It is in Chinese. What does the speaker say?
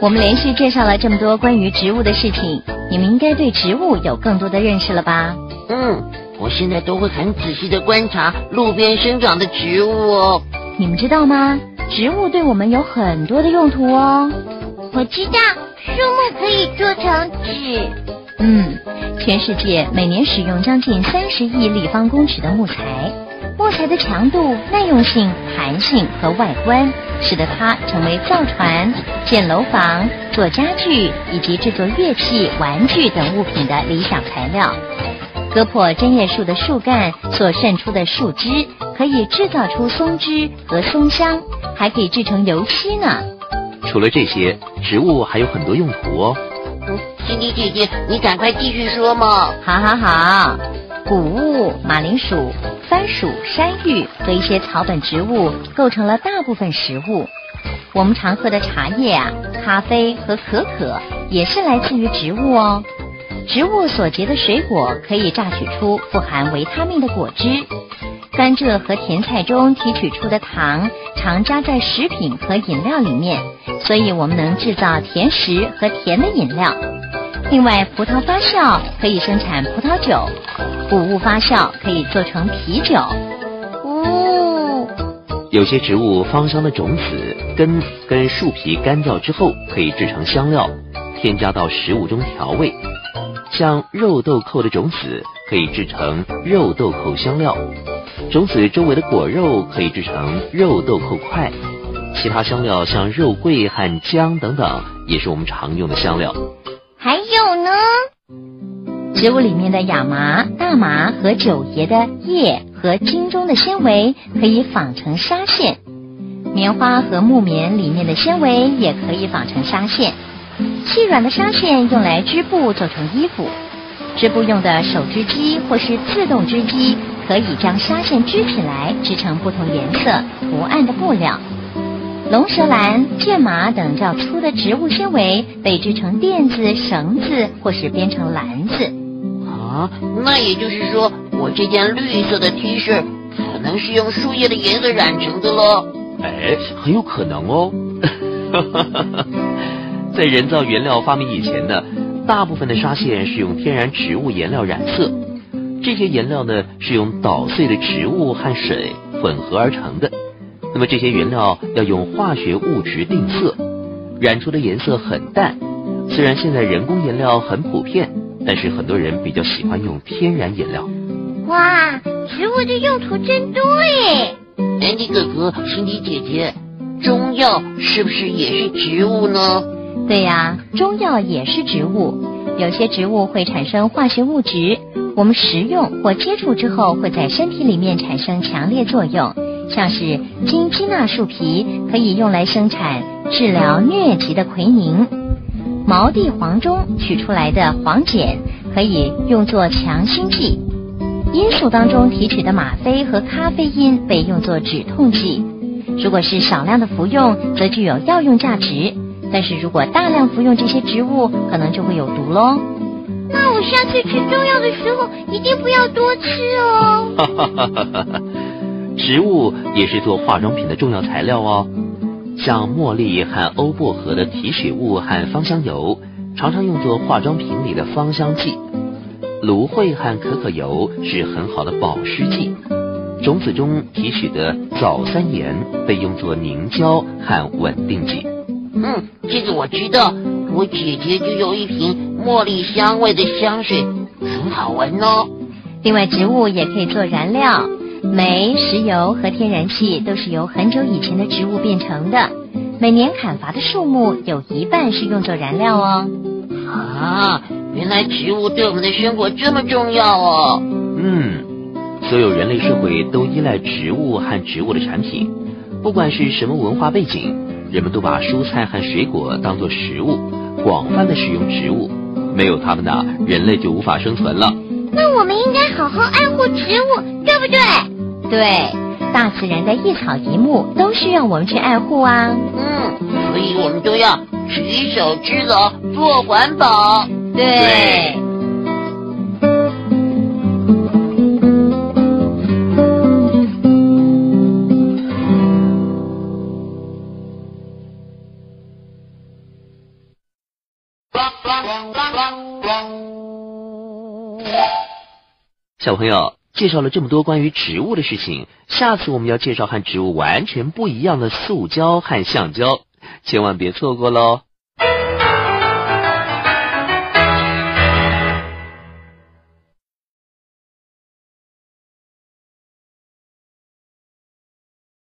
我们连续介绍了这么多关于植物的事情，你们应该对植物有更多的认识了吧？嗯，我现在都会很仔细的观察路边生长的植物哦。你们知道吗？植物对我们有很多的用途哦。我知道，树木可以做成纸。嗯，全世界每年使用将近三十亿立方公尺的木材。木材的强度、耐用性、弹性和外观，使得它成为造船、建楼房、做家具以及制作乐器、玩具等物品的理想材料。割破针叶树的树干所渗出的树枝，可以制造出松枝和松香，还可以制成油漆呢。除了这些，植物还有很多用途哦。嗯，心迪姐姐，你赶快继续说嘛。好好好，谷物、马铃薯。番薯、山芋和一些草本植物构成了大部分食物。我们常喝的茶叶啊、咖啡和可可也是来自于植物哦。植物所结的水果可以榨取出富含维他命的果汁。甘蔗和甜菜中提取出的糖常加在食品和饮料里面，所以我们能制造甜食和甜的饮料。另外，葡萄发酵可以生产葡萄酒，谷物发酵可以做成啤酒。哦，有些植物芳香的种子、根跟树皮干燥之后，可以制成香料，添加到食物中调味。像肉豆蔻的种子可以制成肉豆蔻香料，种子周围的果肉可以制成肉豆蔻块。其他香料像肉桂和姜等等，也是我们常用的香料。还有呢，植物里面的亚麻、大麻和九叶的叶和茎中的纤维可以纺成纱线，棉花和木棉里面的纤维也可以纺成纱线。细软的纱线用来织布做成衣服，织布用的手织机或是自动织机可以将纱线织起来，织成不同颜色、图案的布料。龙舌兰、剑麻等较粗的植物纤维被织成垫子、绳子，或是编成篮子。啊，那也就是说，我这件绿色的 T 恤可能是用树叶的颜色染成的喽？哎，很有可能哦。在人造原料发明以前呢，大部分的纱线是用天然植物颜料染色。这些颜料呢，是用捣碎的植物和水混合而成的。那么这些原料要用化学物质定色，染出的颜色很淡。虽然现在人工颜料很普遍，但是很多人比较喜欢用天然颜料。哇，植物的用途真多耶！安迪哥哥、辛迪姐姐，中药是不是也是植物呢？对呀，中药也是植物。有些植物会产生化学物质，我们食用或接触之后，会在身体里面产生强烈作用。像是金鸡纳树皮可以用来生产治疗疟疾的奎宁，毛地黄中取出来的黄碱可以用作强心剂，罂粟当中提取的吗啡和咖啡因被用作止痛剂。如果是少量的服用，则具有药用价值；但是如果大量服用这些植物，可能就会有毒喽。那我下次吃中药的时候，一定不要多吃哦。植物也是做化妆品的重要材料哦，像茉莉和欧薄荷的提取物和芳香油，常常用作化妆品里的芳香剂。芦荟和可可油是很好的保湿剂。种子中提取的藻酸盐被用作凝胶和稳定剂。嗯，这个我知道，我姐姐就有一瓶茉莉香味的香水，很好闻哦。另外，植物也可以做燃料。煤、石油和天然气都是由很久以前的植物变成的。每年砍伐的树木有一半是用作燃料哦。啊，原来植物对我们的生活这么重要哦。嗯，所有人类社会都依赖植物和植物的产品。不管是什么文化背景，人们都把蔬菜和水果当作食物，广泛的使用植物。没有它们呢，人类就无法生存了。那我们应该好好爱护植物，对不对？对，大自然的一草一木都需要我们去爱护啊。嗯，所以我们都要举手之劳做环保。对。对小朋友，介绍了这么多关于植物的事情，下次我们要介绍和植物完全不一样的塑胶和橡胶，千万别错过喽。